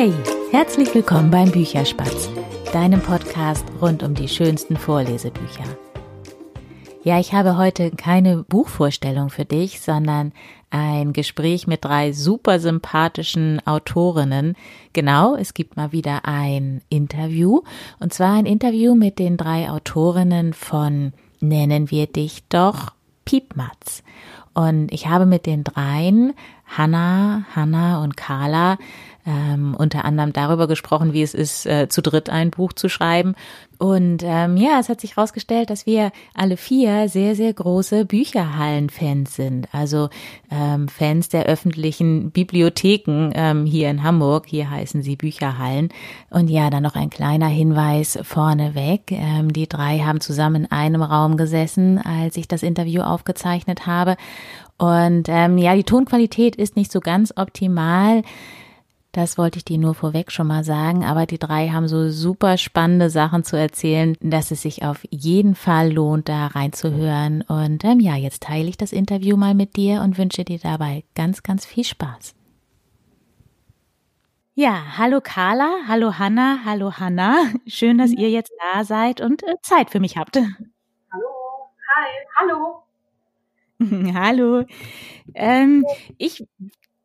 Hey, herzlich willkommen beim Bücherspatz, deinem Podcast rund um die schönsten Vorlesebücher. Ja, ich habe heute keine Buchvorstellung für dich, sondern ein Gespräch mit drei super sympathischen Autorinnen. Genau, es gibt mal wieder ein Interview. Und zwar ein Interview mit den drei Autorinnen von Nennen wir dich doch Piepmatz. Und ich habe mit den dreien, Hanna, Hanna und Carla, ähm, unter anderem darüber gesprochen, wie es ist, äh, zu dritt ein Buch zu schreiben. Und ähm, ja, es hat sich herausgestellt, dass wir alle vier sehr, sehr große Bücherhallen-Fans sind. Also ähm, Fans der öffentlichen Bibliotheken ähm, hier in Hamburg. Hier heißen sie Bücherhallen. Und ja, dann noch ein kleiner Hinweis vorneweg. Ähm, die drei haben zusammen in einem Raum gesessen, als ich das Interview aufgezeichnet habe. Und ähm, ja, die Tonqualität ist nicht so ganz optimal. Das wollte ich dir nur vorweg schon mal sagen, aber die drei haben so super spannende Sachen zu erzählen, dass es sich auf jeden Fall lohnt, da reinzuhören. Und ähm, ja, jetzt teile ich das Interview mal mit dir und wünsche dir dabei ganz, ganz viel Spaß. Ja, hallo Carla, hallo Hanna, hallo Hanna. Schön, dass ihr jetzt da seid und äh, Zeit für mich habt. Hallo, hi, hallo. hallo. Ähm, ich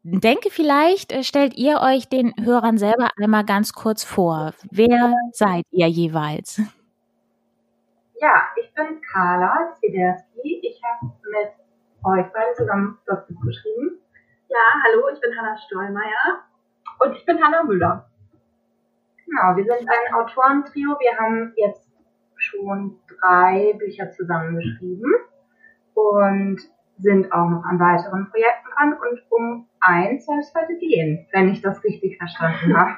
denke, vielleicht äh, stellt ihr euch den Hörern selber einmal ganz kurz vor. Wer seid ihr jeweils? Ja, ich bin Carla Zwiderski. Ich habe mit euch beiden zusammen das Buch geschrieben. Ja, hallo, ich bin Hanna Stollmeier. Und ich bin Hanna Müller. Genau, wir sind ein Autorentrio. Wir haben jetzt schon drei Bücher zusammengeschrieben und sind auch noch an weiteren Projekten dran. Und um eins soll es heute gehen, wenn ich das richtig verstanden habe.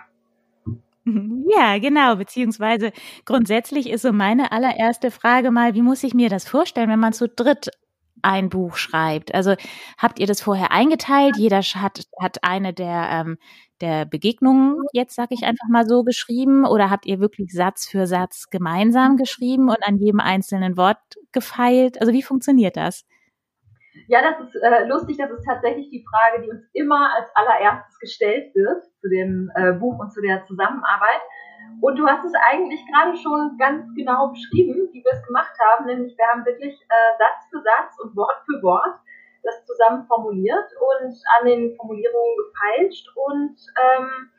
Ja, genau, beziehungsweise grundsätzlich ist so meine allererste Frage mal, wie muss ich mir das vorstellen, wenn man zu dritt ein Buch schreibt? Also habt ihr das vorher eingeteilt? Jeder hat, hat eine der, ähm, der Begegnungen, jetzt sage ich einfach mal so, geschrieben? Oder habt ihr wirklich Satz für Satz gemeinsam geschrieben und an jedem einzelnen Wort gefeilt? Also wie funktioniert das? Ja, das ist äh, lustig. Das ist tatsächlich die Frage, die uns immer als allererstes gestellt wird zu dem äh, Buch und zu der Zusammenarbeit. Und du hast es eigentlich gerade schon ganz genau beschrieben, wie wir es gemacht haben. Nämlich wir haben wirklich äh, Satz für Satz und Wort für Wort das zusammen formuliert und an den Formulierungen gefeilscht und ähm,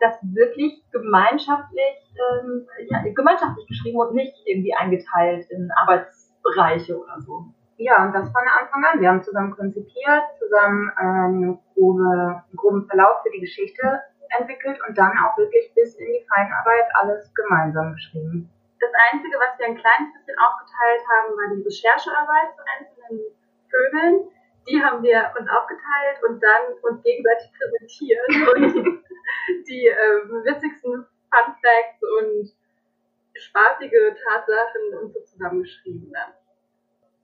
das wirklich gemeinschaftlich, ähm, ja, gemeinschaftlich geschrieben und nicht irgendwie eingeteilt in Arbeitsbereiche oder so. Ja, und das von Anfang an. Wir haben zusammen konzipiert, zusammen ähm, grobe, einen groben Verlauf für die Geschichte entwickelt und dann auch wirklich bis in die Feinarbeit alles gemeinsam geschrieben. Das Einzige, was wir ein kleines bisschen aufgeteilt haben, war die Recherchearbeit zu einzelnen Vögeln. Die haben wir uns aufgeteilt und dann uns gegenseitig präsentiert und die äh, witzigsten Fun Facts und spaßige Tatsachen und so zusammengeschrieben dann.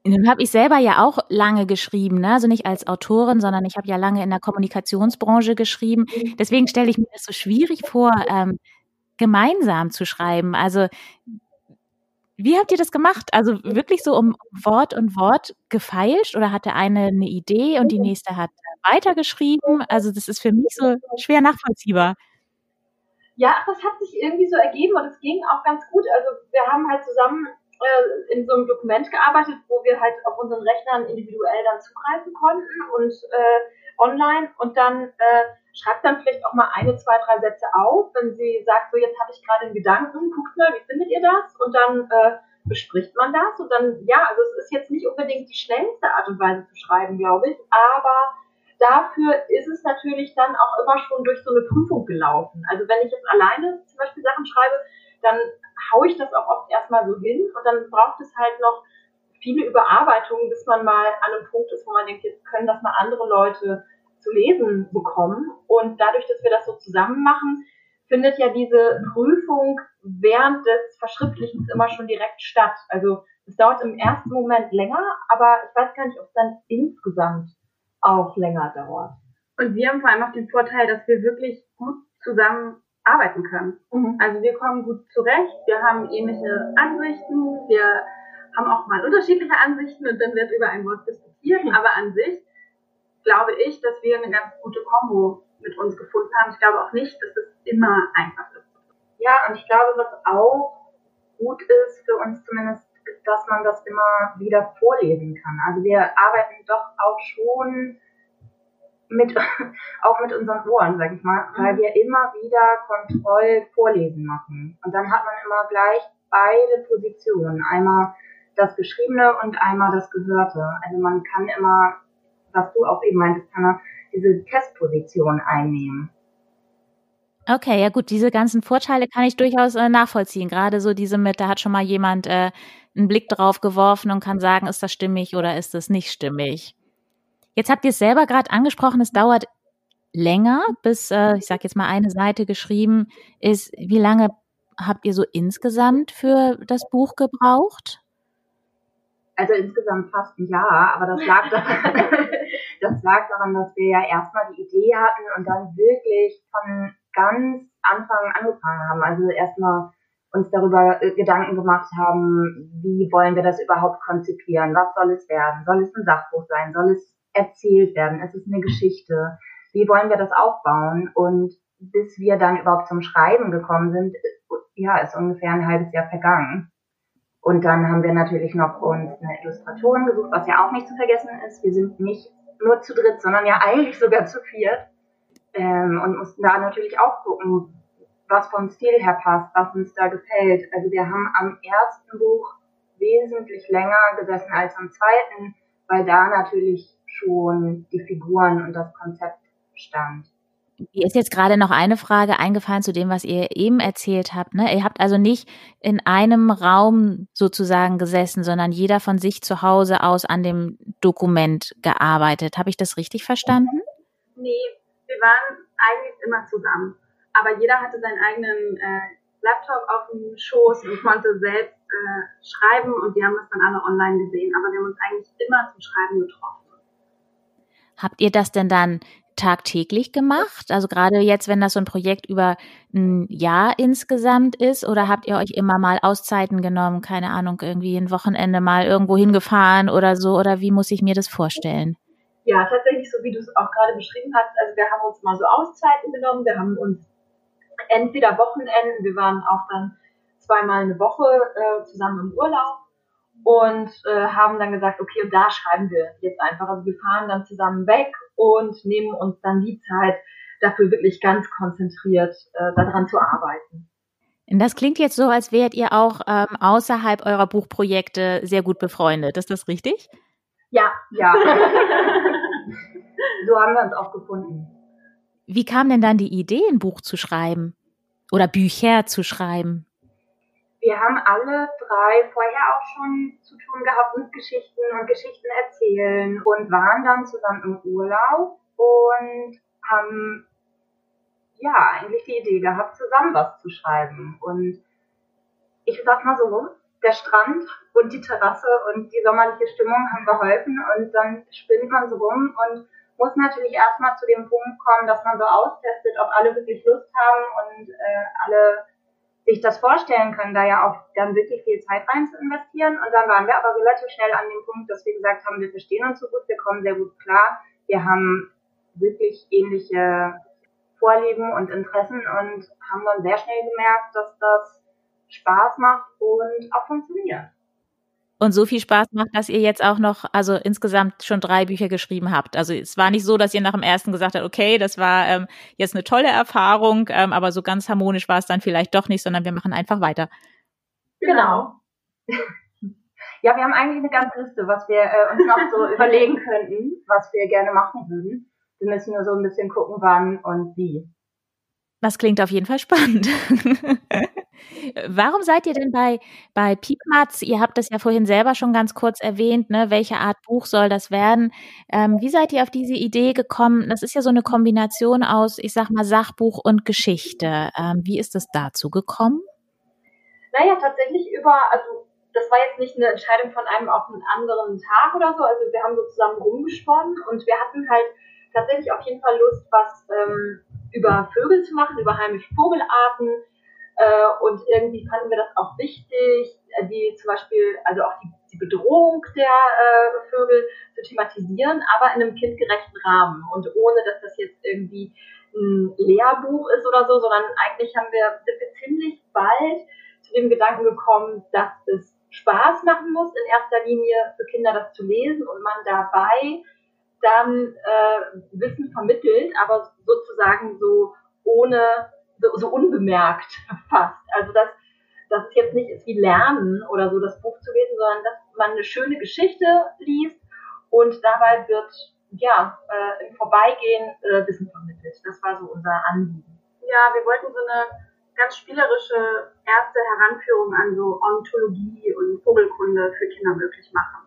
Nun habe ich selber ja auch lange geschrieben, ne? also nicht als Autorin, sondern ich habe ja lange in der Kommunikationsbranche geschrieben. Deswegen stelle ich mir das so schwierig vor, ähm, gemeinsam zu schreiben. Also wie habt ihr das gemacht? Also wirklich so um Wort und Wort gefeilscht oder hat der eine eine Idee und die nächste hat weitergeschrieben? Also das ist für mich so schwer nachvollziehbar. Ja, das hat sich irgendwie so ergeben und es ging auch ganz gut. Also wir haben halt zusammen äh, in so einem Dokument gearbeitet, wo wir halt auf unseren Rechnern individuell dann zugreifen konnten und äh, online und dann äh, schreibt dann vielleicht auch mal eine, zwei, drei Sätze auf, wenn sie sagt, so jetzt habe ich gerade einen Gedanken, guckt mal, wie findet ihr das? Und dann äh, bespricht man das und dann, ja, also es ist jetzt nicht unbedingt die schnellste Art und Weise zu schreiben, glaube ich, aber dafür ist es natürlich dann auch immer schon durch so eine Prüfung gelaufen. Also wenn ich jetzt alleine zum Beispiel Sachen schreibe, dann haue ich das auch oft erstmal so hin und dann braucht es halt noch viele Überarbeitungen, bis man mal an einem Punkt ist, wo man denkt, jetzt können das mal andere Leute zu lesen bekommen. Und dadurch, dass wir das so zusammen machen, findet ja diese Prüfung während des Verschriftlichens immer schon direkt statt. Also es dauert im ersten Moment länger, aber ich weiß gar nicht, ob es dann insgesamt auch länger dauert. Und wir haben vor allem auch den Vorteil, dass wir wirklich gut zusammen arbeiten können. Mhm. Also wir kommen gut zurecht, wir haben ähnliche Ansichten, wir haben auch mal unterschiedliche Ansichten und dann wird über ein Wort diskutiert, mhm. aber an sich glaube ich, dass wir eine ganz gute Kombo mit uns gefunden haben. Ich glaube auch nicht, dass es immer einfach ist. Ja, und ich glaube, was auch gut ist für uns zumindest, ist, dass man das immer wieder vorlesen kann. Also wir arbeiten doch auch schon mit, auch mit unseren Ohren, sag ich mal, mhm. weil wir immer wieder Kontrollvorlesen machen. Und dann hat man immer gleich beide Positionen. Einmal das Geschriebene und einmal das Gehörte. Also man kann immer, was du auch eben meintest, Hanna, diese Testposition einnehmen. Okay, ja gut, diese ganzen Vorteile kann ich durchaus äh, nachvollziehen. Gerade so diese mit, da hat schon mal jemand äh, einen Blick drauf geworfen und kann sagen, ist das stimmig oder ist das nicht stimmig. Jetzt habt ihr es selber gerade angesprochen, es dauert länger, bis, äh, ich sage jetzt mal, eine Seite geschrieben ist. Wie lange habt ihr so insgesamt für das Buch gebraucht? Also insgesamt fast ein Jahr, aber das lag daran, das lag daran, dass wir ja erstmal die Idee hatten und dann wirklich von ganz Anfang angefangen haben. Also erstmal uns darüber äh, Gedanken gemacht haben, wie wollen wir das überhaupt konzipieren? Was soll es werden? Soll es ein Sachbuch sein? Soll es erzählt werden? Ist es eine Geschichte? Wie wollen wir das aufbauen? Und bis wir dann überhaupt zum Schreiben gekommen sind, ja, ist ungefähr ein halbes Jahr vergangen. Und dann haben wir natürlich noch uns eine Illustratorin gesucht, was ja auch nicht zu vergessen ist. Wir sind nicht nur zu dritt, sondern ja eigentlich sogar zu viert. Ähm, und mussten da natürlich auch gucken, was vom Stil her passt, was uns da gefällt. Also wir haben am ersten Buch wesentlich länger gesessen als am zweiten, weil da natürlich schon die Figuren und das Konzept stand. Mir ist jetzt gerade noch eine Frage eingefallen zu dem, was ihr eben erzählt habt. Ne? Ihr habt also nicht in einem Raum sozusagen gesessen, sondern jeder von sich zu Hause aus an dem Dokument gearbeitet. Habe ich das richtig verstanden? Nee, wir waren eigentlich immer zusammen. Aber jeder hatte seinen eigenen äh, Laptop auf dem Schoß und konnte selbst äh, schreiben und wir haben das dann alle online gesehen. Aber wir haben uns eigentlich immer zum Schreiben getroffen. Habt ihr das denn dann tagtäglich gemacht? Also gerade jetzt, wenn das so ein Projekt über ein Jahr insgesamt ist, oder habt ihr euch immer mal Auszeiten genommen, keine Ahnung, irgendwie ein Wochenende mal irgendwo hingefahren oder so, oder wie muss ich mir das vorstellen? Ja, tatsächlich so wie du es auch gerade beschrieben hast. Also wir haben uns mal so Auszeiten genommen, wir haben uns entweder Wochenenden, wir waren auch dann zweimal eine Woche äh, zusammen im Urlaub und äh, haben dann gesagt, okay, und da schreiben wir jetzt einfach. Also wir fahren dann zusammen weg und nehmen uns dann die Zeit dafür wirklich ganz konzentriert äh, daran zu arbeiten. Das klingt jetzt so, als wärt ihr auch ähm, außerhalb eurer Buchprojekte sehr gut befreundet. Ist das richtig? Ja, ja. so haben wir uns auch gefunden. Wie kam denn dann die Idee, ein Buch zu schreiben oder Bücher zu schreiben? Wir haben alle drei vorher auch schon zu tun gehabt mit Geschichten und Geschichten erzählen und waren dann zusammen im Urlaub und haben ja eigentlich die Idee gehabt, zusammen was zu schreiben. Und ich sag mal so, der Strand und die Terrasse und die sommerliche Stimmung haben geholfen und dann spinnt man so rum und muss natürlich erstmal zu dem Punkt kommen, dass man so austestet, ob alle wirklich Lust haben und äh, alle sich das vorstellen können, da ja auch dann wirklich viel Zeit rein zu investieren. Und dann waren wir aber relativ schnell an dem Punkt, dass wir gesagt haben, wir verstehen uns so gut, wir kommen sehr gut klar, wir haben wirklich ähnliche Vorlieben und Interessen und haben dann sehr schnell gemerkt, dass das Spaß macht und auch funktioniert und so viel Spaß macht, dass ihr jetzt auch noch, also insgesamt schon drei Bücher geschrieben habt. Also es war nicht so, dass ihr nach dem ersten gesagt habt, okay, das war ähm, jetzt eine tolle Erfahrung, ähm, aber so ganz harmonisch war es dann vielleicht doch nicht, sondern wir machen einfach weiter. Genau. Ja, wir haben eigentlich eine ganze Liste, was wir äh, uns noch so überlegen könnten, was wir gerne machen würden. Wir müssen nur so ein bisschen gucken, wann und wie. Das klingt auf jeden Fall spannend. Warum seid ihr denn bei, bei Piepmatz? Ihr habt das ja vorhin selber schon ganz kurz erwähnt, ne? Welche Art Buch soll das werden? Ähm, wie seid ihr auf diese Idee gekommen? Das ist ja so eine Kombination aus, ich sag mal, Sachbuch und Geschichte. Ähm, wie ist es dazu gekommen? Naja, tatsächlich über, also das war jetzt nicht eine Entscheidung von einem auf einen anderen Tag oder so. Also wir haben so zusammen rumgesponnen und wir hatten halt tatsächlich auf jeden Fall Lust, was ähm, über Vögel zu machen, über heimische Vogelarten. Äh, und irgendwie fanden wir das auch wichtig, äh, die zum Beispiel, also auch die, die Bedrohung der äh, Vögel zu thematisieren, aber in einem kindgerechten Rahmen und ohne, dass das jetzt irgendwie ein Lehrbuch ist oder so, sondern eigentlich haben wir, sind wir ziemlich bald zu dem Gedanken gekommen, dass es Spaß machen muss, in erster Linie für Kinder das zu lesen und man dabei dann äh, Wissen vermittelt, aber sozusagen so ohne, so, so unbemerkt fast. Also dass, dass es jetzt nicht ist wie Lernen oder so, das Buch zu lesen, sondern dass man eine schöne Geschichte liest und dabei wird ja äh, im Vorbeigehen äh, Wissen vermittelt. Das war so unser Anliegen. Ja, wir wollten so eine ganz spielerische erste Heranführung an so Ornithologie und Vogelkunde für Kinder möglich machen.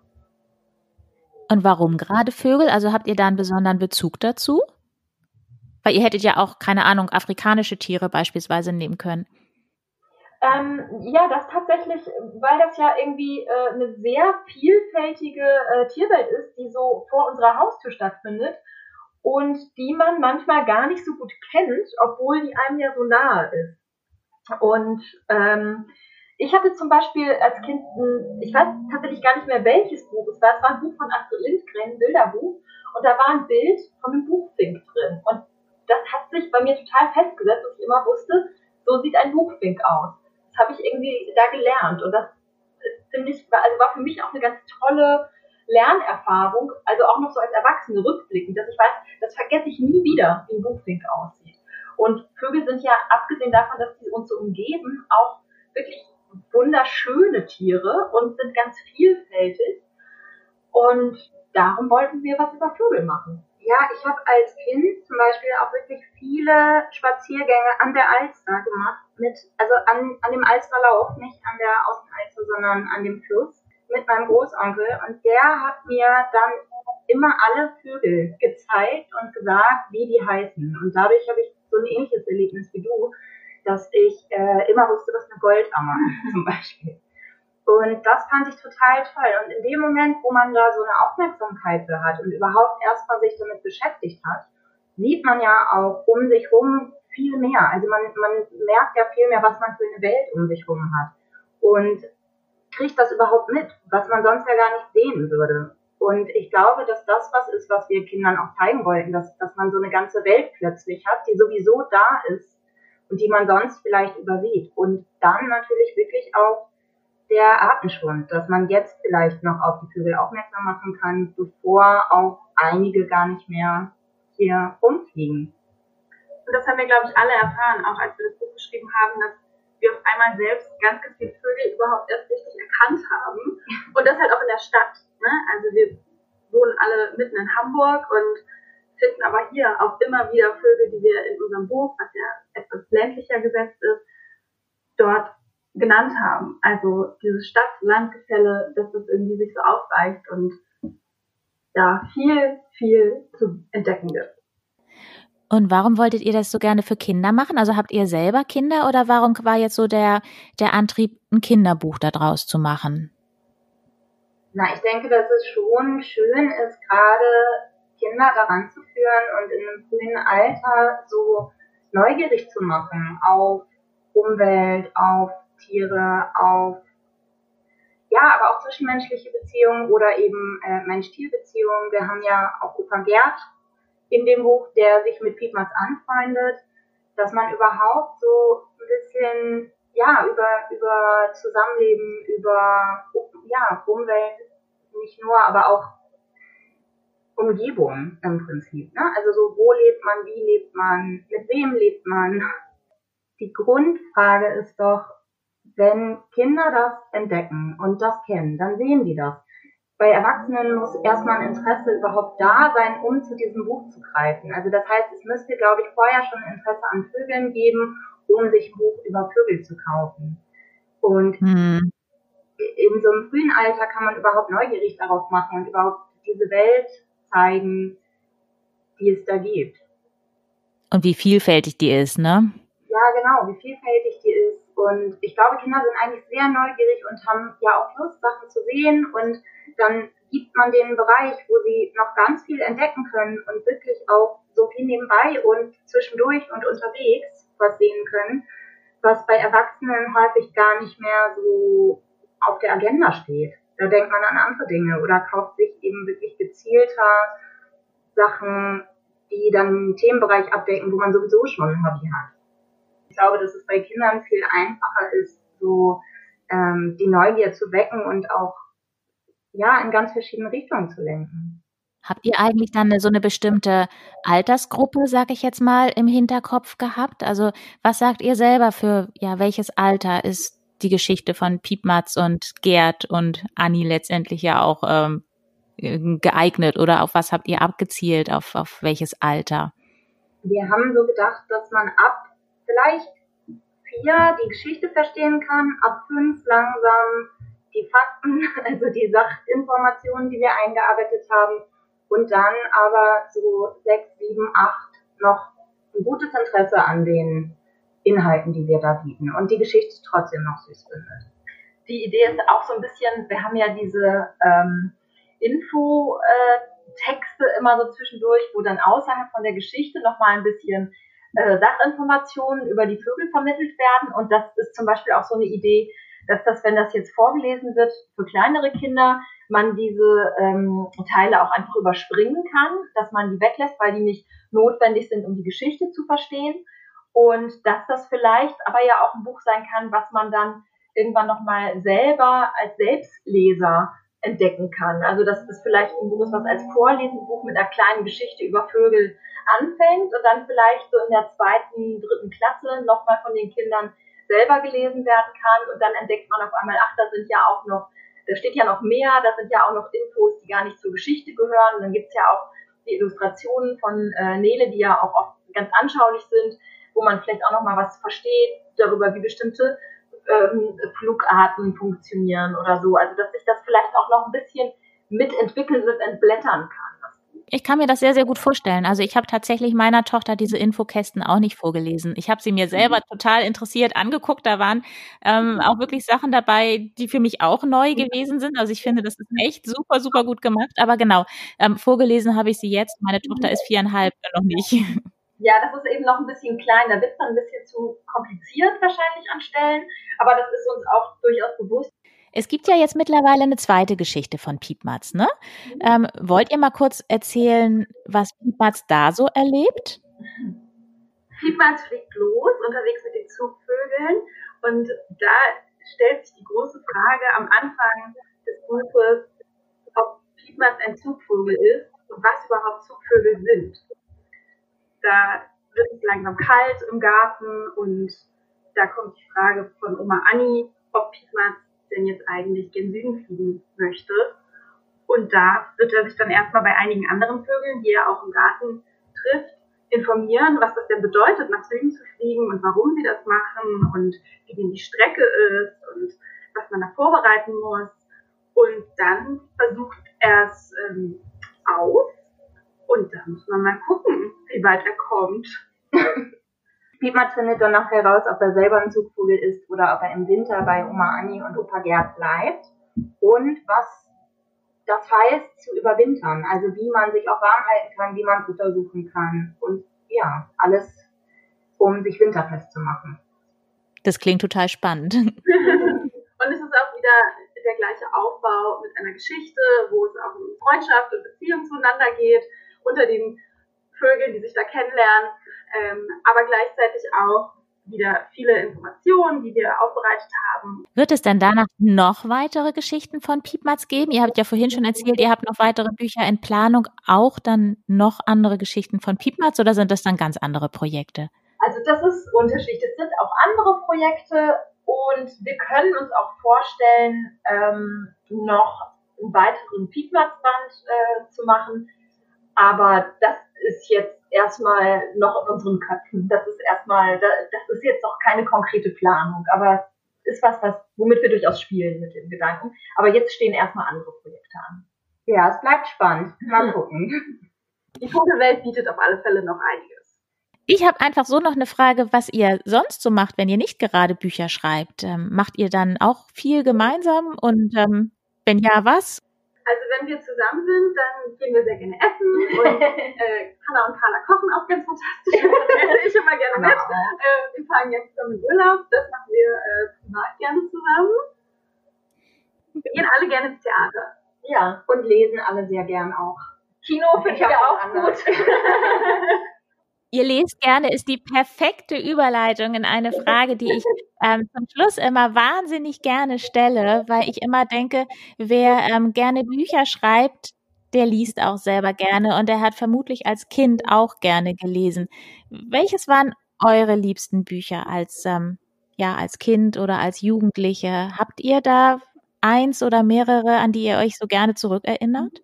Und warum gerade Vögel? Also habt ihr da einen besonderen Bezug dazu? Weil ihr hättet ja auch, keine Ahnung, afrikanische Tiere beispielsweise nehmen können. Ähm, ja, das tatsächlich, weil das ja irgendwie äh, eine sehr vielfältige äh, Tierwelt ist, die so vor unserer Haustür stattfindet und die man manchmal gar nicht so gut kennt, obwohl die einem ja so nahe ist. Und ähm, ich hatte zum Beispiel als Kind, ein, ich weiß tatsächlich gar nicht mehr welches Buch es war, es war ein Buch von Astrid Lindgren, ein Bilderbuch, und da war ein Bild von einem Buchfink drin. Und das hat sich bei mir total festgesetzt, dass ich immer wusste, so sieht ein Buchfink aus. Das habe ich irgendwie da gelernt. Und das ist ziemlich, also war für mich auch eine ganz tolle Lernerfahrung, also auch noch so als Erwachsene rückblickend, dass ich weiß, das vergesse ich nie wieder, wie ein Buchfink aussieht. Und Vögel sind ja, abgesehen davon, dass sie uns so umgeben, auch wirklich wunderschöne Tiere und sind ganz vielfältig. Und darum wollten wir was über Vögel machen. Ja, ich habe als Kind zum Beispiel auch wirklich viele Spaziergänge an der Alster gemacht, mit, also an, an dem Alsterlauf, nicht an der Außenalster, sondern an dem Fluss, mit meinem Großonkel. Und der hat mir dann immer alle Vögel gezeigt und gesagt, wie die heißen. Und dadurch habe ich so ein ähnliches Erlebnis wie du, dass ich äh, immer wusste, was eine Goldammer ist zum Beispiel. Und das fand ich total toll. Und in dem Moment, wo man da so eine Aufmerksamkeit für hat und überhaupt erstmal sich damit beschäftigt hat, sieht man ja auch um sich rum viel mehr. Also man, man merkt ja viel mehr, was man für eine Welt um sich rum hat. Und kriegt das überhaupt mit, was man sonst ja gar nicht sehen würde. Und ich glaube, dass das was ist, was wir Kindern auch zeigen wollten, dass, dass man so eine ganze Welt plötzlich hat, die sowieso da ist und die man sonst vielleicht übersieht. Und dann natürlich wirklich auch der Artenschwund, dass man jetzt vielleicht noch auf die Vögel aufmerksam machen kann, bevor auch einige gar nicht mehr hier rumfliegen. Und das haben wir, glaube ich, alle erfahren, auch als wir das Buch geschrieben haben, dass wir auf einmal selbst ganz, ganz viele Vögel überhaupt erst richtig erkannt haben. Und das halt auch in der Stadt. Ne? Also wir wohnen alle mitten in Hamburg und finden aber hier auch immer wieder Vögel, die wir in unserem Buch, was ja etwas ländlicher gesetzt ist, dort genannt haben. Also dieses Stadt-Land-Gefälle, dass das irgendwie sich so aufweicht und da viel, viel zu entdecken gibt. Und warum wolltet ihr das so gerne für Kinder machen? Also habt ihr selber Kinder oder warum war jetzt so der, der Antrieb, ein Kinderbuch daraus zu machen? Na, ich denke, dass es schon schön ist, gerade Kinder daran zu führen und in einem frühen Alter so neugierig zu machen auf Umwelt, auf Tiere, auf ja, aber auch zwischenmenschliche Beziehungen oder eben äh, Mensch-Tier-Beziehungen. Wir haben ja auch Opa Gerd in dem Buch, der sich mit Piepmatz anfreundet, dass man überhaupt so ein bisschen ja über über Zusammenleben, über ja Umwelt nicht nur, aber auch Umgebung im Prinzip. Ne? Also so, wo lebt man, wie lebt man, mit wem lebt man. Die Grundfrage ist doch, wenn Kinder das entdecken und das kennen, dann sehen die das. Bei Erwachsenen muss erstmal ein Interesse überhaupt da sein, um zu diesem Buch zu greifen. Also das heißt, es müsste, glaube ich, vorher schon Interesse an Vögeln geben, um sich ein Buch über Vögel zu kaufen. Und mhm. in so einem frühen Alter kann man überhaupt neugierig darauf machen und überhaupt diese Welt zeigen, die es da gibt. Und wie vielfältig die ist, ne? Ja, genau, wie vielfältig die ist. Und ich glaube, Kinder sind eigentlich sehr neugierig und haben ja auch Lust, Sachen zu sehen. Und dann gibt man den Bereich, wo sie noch ganz viel entdecken können und wirklich auch so viel nebenbei und zwischendurch und unterwegs was sehen können, was bei Erwachsenen häufig gar nicht mehr so auf der Agenda steht. Da denkt man an andere Dinge oder kauft sich eben wirklich gezielter Sachen, die dann einen Themenbereich abdecken, wo man sowieso schon ein Hobby hat. Ich glaube, dass es bei Kindern viel einfacher ist, so ähm, die Neugier zu wecken und auch ja in ganz verschiedene Richtungen zu lenken. Habt ihr eigentlich dann so eine bestimmte Altersgruppe, sag ich jetzt mal, im Hinterkopf gehabt? Also was sagt ihr selber für ja welches Alter ist die Geschichte von Piepmatz und Gerd und Anni letztendlich ja auch ähm, geeignet oder auf was habt ihr abgezielt, auf, auf welches Alter? Wir haben so gedacht, dass man ab vielleicht vier die Geschichte verstehen kann, ab fünf langsam die Fakten, also die Sachinformationen, die wir eingearbeitet haben und dann aber so sechs, sieben, acht noch ein gutes Interesse an den Inhalten, die wir da bieten und die Geschichte trotzdem noch süß findet. Die Idee ist auch so ein bisschen, wir haben ja diese ähm, Info-Texte äh, immer so zwischendurch, wo dann außerhalb von der Geschichte nochmal ein bisschen äh, Sachinformationen über die Vögel vermittelt werden. Und das ist zum Beispiel auch so eine Idee, dass das, wenn das jetzt vorgelesen wird für kleinere Kinder, man diese ähm, Teile auch einfach überspringen kann, dass man die weglässt, weil die nicht notwendig sind, um die Geschichte zu verstehen. Und dass das vielleicht aber ja auch ein Buch sein kann, was man dann irgendwann nochmal selber als Selbstleser entdecken kann. Also dass das vielleicht ist, was als Vorlesenbuch mit einer kleinen Geschichte über Vögel anfängt und dann vielleicht so in der zweiten, dritten Klasse nochmal von den Kindern selber gelesen werden kann und dann entdeckt man auf einmal, ach, da sind ja auch noch, da steht ja noch mehr, da sind ja auch noch Infos, die gar nicht zur Geschichte gehören. Und dann gibt's ja auch die Illustrationen von äh, Nele, die ja auch oft ganz anschaulich sind, wo man vielleicht auch noch mal was versteht darüber, wie bestimmte ähm, Flugarten funktionieren oder so. Also dass sich das vielleicht auch noch ein bisschen mitentwickeln und entblättern kann. Ich kann mir das sehr, sehr gut vorstellen. Also ich habe tatsächlich meiner Tochter diese Infokästen auch nicht vorgelesen. Ich habe sie mir selber mhm. total interessiert angeguckt. Da waren ähm, auch wirklich Sachen dabei, die für mich auch neu gewesen sind. Also ich finde, das ist echt super, super gut gemacht. Aber genau, ähm, vorgelesen habe ich sie jetzt. Meine Tochter ist viereinhalb, noch nicht. Ja, das ist eben noch ein bisschen klein. Da wird es dann ein bisschen zu kompliziert wahrscheinlich an Stellen. Aber das ist uns auch durchaus bewusst. Es gibt ja jetzt mittlerweile eine zweite Geschichte von Piepmatz, ne? Mhm. Ähm, wollt ihr mal kurz erzählen, was Piepmatz da so erlebt? Piepmatz fliegt los, unterwegs mit den Zugvögeln. Und da stellt sich die große Frage am Anfang des Buches, ob Piepmatz ein Zugvogel ist und was überhaupt Zugvögel sind. Da wird es langsam kalt im Garten und da kommt die Frage von Oma Anni, ob Piepmatz denn jetzt eigentlich gen Süden fliegen möchte. Und da wird er sich dann erstmal bei einigen anderen Vögeln, die er auch im Garten trifft, informieren, was das denn bedeutet, nach Süden zu fliegen und warum sie das machen und wie denn die Strecke ist und was man da vorbereiten muss. Und dann versucht er es ähm, aus und dann muss man mal gucken, wie weit er kommt. Piepmatz findet dann noch heraus, ob er selber ein Zugvogel ist oder ob er im Winter bei Oma Anni und Opa Gerd bleibt und was das heißt zu überwintern, also wie man sich auch warm halten kann, wie man Futter suchen kann und ja, alles, um sich winterfest zu machen. Das klingt total spannend. und es ist auch wieder der gleiche Aufbau mit einer Geschichte, wo es auch um Freundschaft und Beziehung zueinander geht, unter den Vögeln, die sich da kennenlernen ähm, aber gleichzeitig auch wieder viele Informationen, die wir aufbereitet haben. Wird es denn danach noch weitere Geschichten von Piepmatz geben? Ihr habt ja vorhin schon erzählt, ihr habt noch weitere Bücher in Planung, auch dann noch andere Geschichten von Piepmatz oder sind das dann ganz andere Projekte? Also das ist unterschiedlich. Es sind auch andere Projekte und wir können uns auch vorstellen, ähm, noch einen weiteren Piepmatz-Band äh, zu machen. Aber das ist jetzt erstmal noch in unseren Köpfen. Das ist erstmal, das ist jetzt noch keine konkrete Planung, aber ist was, was, womit wir durchaus spielen mit den Gedanken. Aber jetzt stehen erstmal andere Projekte an. Ja, es bleibt spannend. Mal gucken. Die Vogelwelt bietet auf alle Fälle noch einiges. Ich habe einfach so noch eine Frage, was ihr sonst so macht, wenn ihr nicht gerade Bücher schreibt. Ähm, macht ihr dann auch viel gemeinsam und ähm, wenn ja, was? Wenn wir zusammen sind, dann gehen wir sehr gerne essen und äh, Hanna und Carla kochen auch ganz fantastisch. Da esse ich immer gerne mit. Äh, wir fahren jetzt zusammen in Urlaub, das machen wir äh, privat gerne zusammen. Wir gehen alle gerne ins Theater. Ja, und lesen alle sehr gern auch. Kino finde ich ja auch gut. Ihr lest gerne ist die perfekte Überleitung in eine Frage, die ich ähm, zum Schluss immer wahnsinnig gerne stelle, weil ich immer denke, wer ähm, gerne Bücher schreibt, der liest auch selber gerne und er hat vermutlich als Kind auch gerne gelesen. Welches waren eure liebsten Bücher als ähm, ja als Kind oder als Jugendliche? Habt ihr da eins oder mehrere, an die ihr euch so gerne zurückerinnert?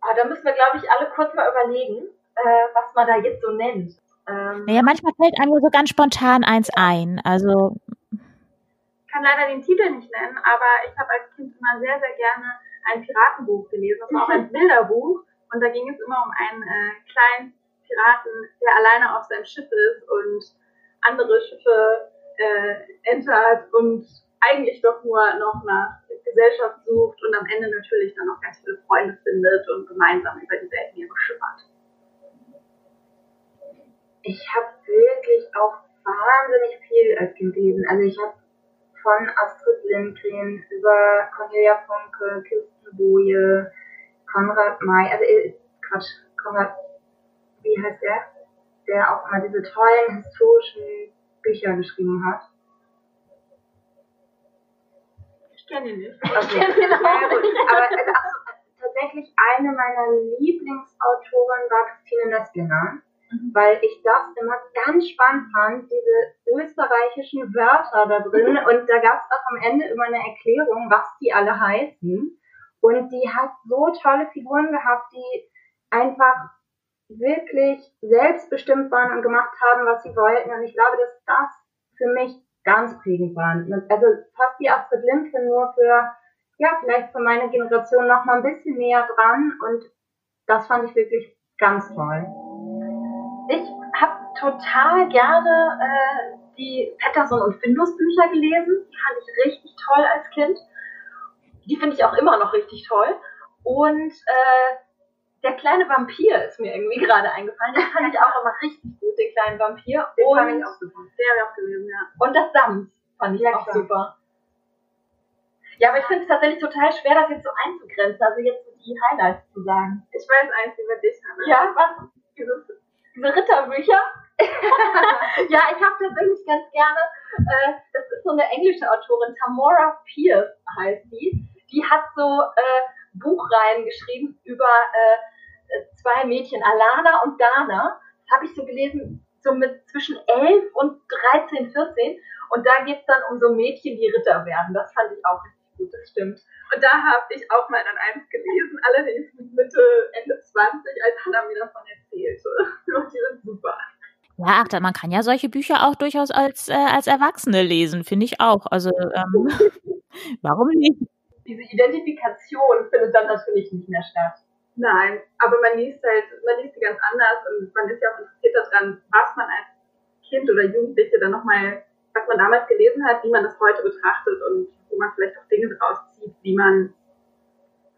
Ah, da müssen wir, glaube ich, alle kurz mal überlegen äh, was man da jetzt so nennt. Ähm, naja, manchmal fällt einem so ganz spontan eins ein. Also ich kann leider den Titel nicht nennen, aber ich habe als Kind immer sehr, sehr gerne ein Piratenbuch gelesen. Das war auch ein Bilderbuch und da ging es immer um einen äh, kleinen Piraten, der alleine auf seinem Schiff ist und andere Schiffe äh, entert und eigentlich doch nur noch nach Gesellschaft sucht und am Ende natürlich dann auch ganz viele Freunde findet und gemeinsam über die Welt schippert ich habe wirklich auch wahnsinnig viel als Kind gelesen. Also ich habe von Astrid Lindgren über Cornelia Funke, Kirsten Boje, Konrad May, also äh, Quatsch, Konrad, wie heißt der? Der auch immer diese tollen historischen Bücher geschrieben hat. Ich kenne ihn nicht. Okay. Ich kenn ihn auch gut. Aber also, tatsächlich eine meiner Lieblingsautoren war Christine Nöstlinger Mhm. weil ich das immer ganz spannend fand, diese österreichischen Wörter da drin. Und da gab es auch am Ende immer eine Erklärung, was die alle heißen. Und die hat so tolle Figuren gehabt, die einfach wirklich selbstbestimmt waren und gemacht haben, was sie wollten. Und ich glaube, dass das für mich ganz prägend war. Also fast die Astrid Lindgren nur für, ja, vielleicht für meine Generation noch mal ein bisschen näher dran. Und das fand ich wirklich ganz toll ich habe total gerne äh, die Patterson und Findus Bücher gelesen. Die fand ich richtig toll als Kind. Die finde ich auch immer noch richtig toll. Und äh, der kleine Vampir ist mir irgendwie gerade eingefallen. Den fand ich auch immer richtig gut, den kleinen Vampir. Den und, fand ich auch super. Den habe ich auch gelesen, ja. Und das Sams fand ich ja, auch klar. super. Ja, aber ich finde es tatsächlich total schwer, das jetzt so einzugrenzen, also jetzt die Highlights zu sagen. Ich weiß eins über dich, Hannah. Ja, was? Dieses diese Ritterbücher. ja, ich habe tatsächlich ganz gerne, äh, das ist so eine englische Autorin, Tamora Pierce heißt die. Die hat so äh, Buchreihen geschrieben über äh, zwei Mädchen, Alana und Dana. Das habe ich so gelesen, so mit zwischen 11 und 13, 14. Und da geht es dann um so Mädchen, die Ritter werden. Das fand ich auch gut, das stimmt. Und da habe ich auch mal an eins gelesen, allerdings mit Mitte, Ende 20, als Hannah mir davon erzählte. Und die sind super. Ja, ach, man kann ja solche Bücher auch durchaus als, äh, als Erwachsene lesen, finde ich auch. Also, ähm, warum nicht? Diese Identifikation findet dann natürlich nicht mehr statt. Nein, aber man liest halt, man liest sie ganz anders und man ist ja auch interessiert daran, was man als Kind oder Jugendliche dann nochmal, was man damals gelesen hat, wie man das heute betrachtet und wo man vielleicht auch Dinge draus zieht, wie man,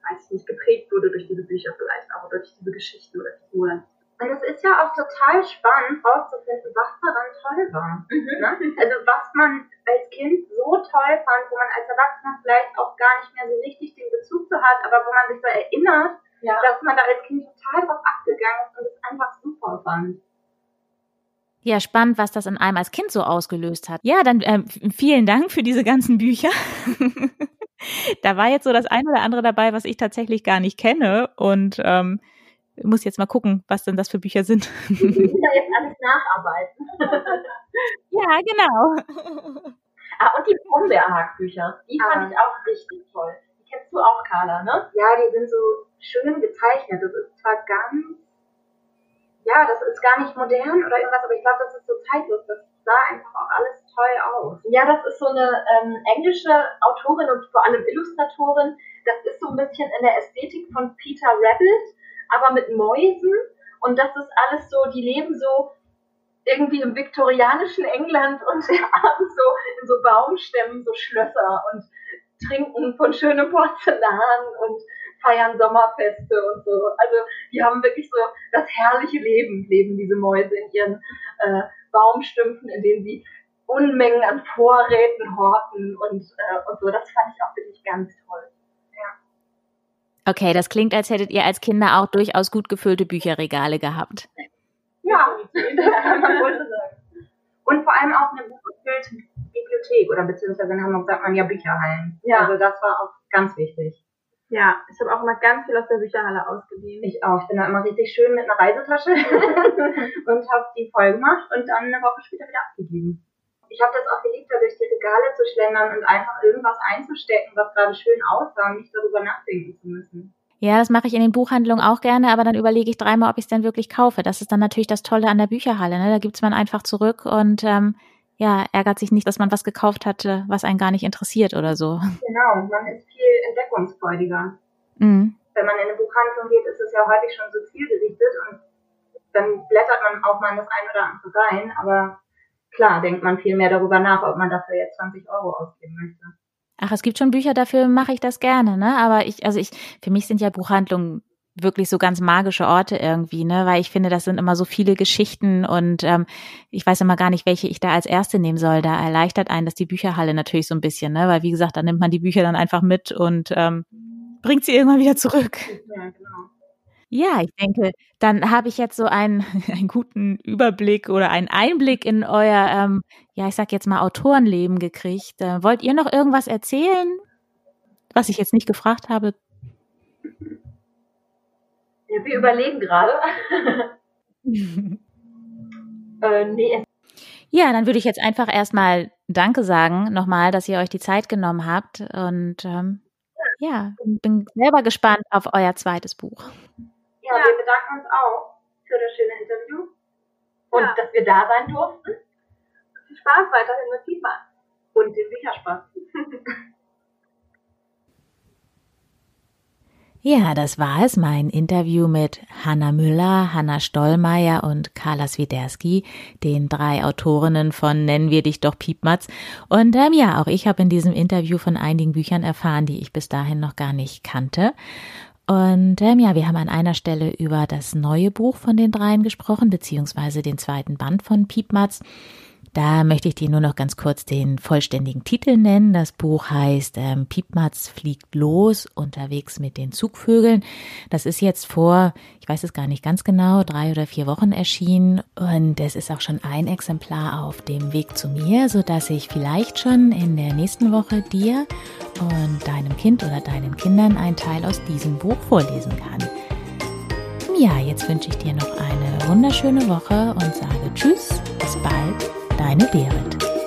weiß ich nicht, geprägt wurde durch diese Bücher vielleicht auch oder durch diese Geschichten oder Figuren. Und es ist ja auch total spannend rauszufinden, was daran toll war. Mhm. Ne? Also was man als Kind so toll fand, wo man als Erwachsener vielleicht auch gar nicht mehr so richtig den Bezug zu hat, aber wo man sich so erinnert, ja. dass man da als Kind total drauf abgegangen ist und es einfach super fand. Ja, spannend, was das in einem als Kind so ausgelöst hat. Ja, dann äh, vielen Dank für diese ganzen Bücher. da war jetzt so das eine oder andere dabei, was ich tatsächlich gar nicht kenne und ähm, muss jetzt mal gucken, was denn das für Bücher sind. Ich muss ja jetzt alles nacharbeiten. ja, genau. Ah, und die Brombeerhack-Bücher, die fand ah. ich auch richtig toll. Die kennst du auch, Carla, ne? Ja, die sind so schön gezeichnet. Das ist zwar ganz ja, das ist gar nicht modern oder irgendwas, aber ich glaube, das ist so zeitlos. Das sah einfach auch alles toll aus. Ja, das ist so eine ähm, englische Autorin und vor allem Illustratorin. Das ist so ein bisschen in der Ästhetik von Peter Rabbit, aber mit Mäusen. Und das ist alles so, die leben so irgendwie im viktorianischen England und haben so in so Baumstämmen so Schlösser und trinken von schönem Porzellan und feiern Sommerfeste und so. Also die haben wirklich so das herrliche Leben, leben diese Mäuse in ihren äh, Baumstümpfen, in denen sie Unmengen an Vorräten horten und, äh, und so. Das fand ich auch wirklich ganz toll. Okay, das klingt, als hättet ihr als Kinder auch durchaus gut gefüllte Bücherregale gehabt. Ja, man wollte sagen. Und vor allem auch eine gut gefüllte Bibliothek oder beziehungsweise in Hamburg sagt man ja Bücherhallen. Ja. Also das war auch ganz wichtig. Ja, ich habe auch immer ganz viel aus der Bücherhalle ausgeliehen. Ich auch. Ich bin da immer richtig schön mit einer Reisetasche und habe die voll gemacht und dann eine Woche später wieder abgegeben. Ich habe das auch geliebt, da durch die Regale zu schlendern und einfach irgendwas einzustecken, was gerade schön aussah und nicht darüber nachdenken zu müssen. Ja, das mache ich in den Buchhandlungen auch gerne, aber dann überlege ich dreimal, ob ich es denn wirklich kaufe. Das ist dann natürlich das Tolle an der Bücherhalle. Ne? Da gibt's man einfach zurück und ähm, ja, ärgert sich nicht, dass man was gekauft hatte, was einen gar nicht interessiert oder so. Genau, man ist viel entdeckungsfreudiger. Mhm. Wenn man in eine Buchhandlung geht, ist es ja häufig schon so zielgerichtet und dann blättert man auch mal in das ein oder andere rein, aber klar denkt man viel mehr darüber nach, ob man dafür jetzt 20 Euro ausgeben möchte. Ach, es gibt schon Bücher, dafür mache ich das gerne, ne? Aber ich, also ich, für mich sind ja Buchhandlungen wirklich so ganz magische Orte irgendwie, ne? Weil ich finde, das sind immer so viele Geschichten und ähm, ich weiß immer gar nicht, welche ich da als erste nehmen soll. Da erleichtert einen das die Bücherhalle natürlich so ein bisschen, ne? Weil wie gesagt, da nimmt man die Bücher dann einfach mit und ähm, bringt sie irgendwann wieder zurück. Ja, genau. Ja, ich denke, dann habe ich jetzt so einen, einen guten Überblick oder einen Einblick in euer, ähm, ja, ich sag jetzt mal Autorenleben gekriegt. Äh, wollt ihr noch irgendwas erzählen, was ich jetzt nicht gefragt habe? Ja, wir überlegen gerade. äh, nee, Ja, dann würde ich jetzt einfach erstmal Danke sagen, nochmal, dass ihr euch die Zeit genommen habt. Und ähm, ja, bin selber gespannt auf euer zweites Buch. Ja, wir bedanken uns auch für das schöne Interview und Ja. dass wir da sein durften viel Spaß weiterhin mit Piedmann. und den Bücherspaß. Ja, das war es, mein Interview mit Hanna Müller, Hanna Stollmeier und Carla Swiderski, den drei Autorinnen von Nennen wir dich doch Piepmatz. Und ähm, ja, auch ich habe in diesem Interview von einigen Büchern erfahren, die ich bis dahin noch gar nicht kannte. Und ähm, ja, wir haben an einer Stelle über das neue Buch von den dreien gesprochen, beziehungsweise den zweiten Band von Piepmatz. Da möchte ich dir nur noch ganz kurz den vollständigen Titel nennen. Das Buch heißt ähm, Piepmatz fliegt los, unterwegs mit den Zugvögeln. Das ist jetzt vor, ich weiß es gar nicht ganz genau, drei oder vier Wochen erschienen. Und es ist auch schon ein Exemplar auf dem Weg zu mir, sodass ich vielleicht schon in der nächsten Woche dir und deinem Kind oder deinen Kindern einen Teil aus diesem Buch vorlesen kann. Ja, jetzt wünsche ich dir noch eine wunderschöne Woche und sage Tschüss, bis bald, deine Berit.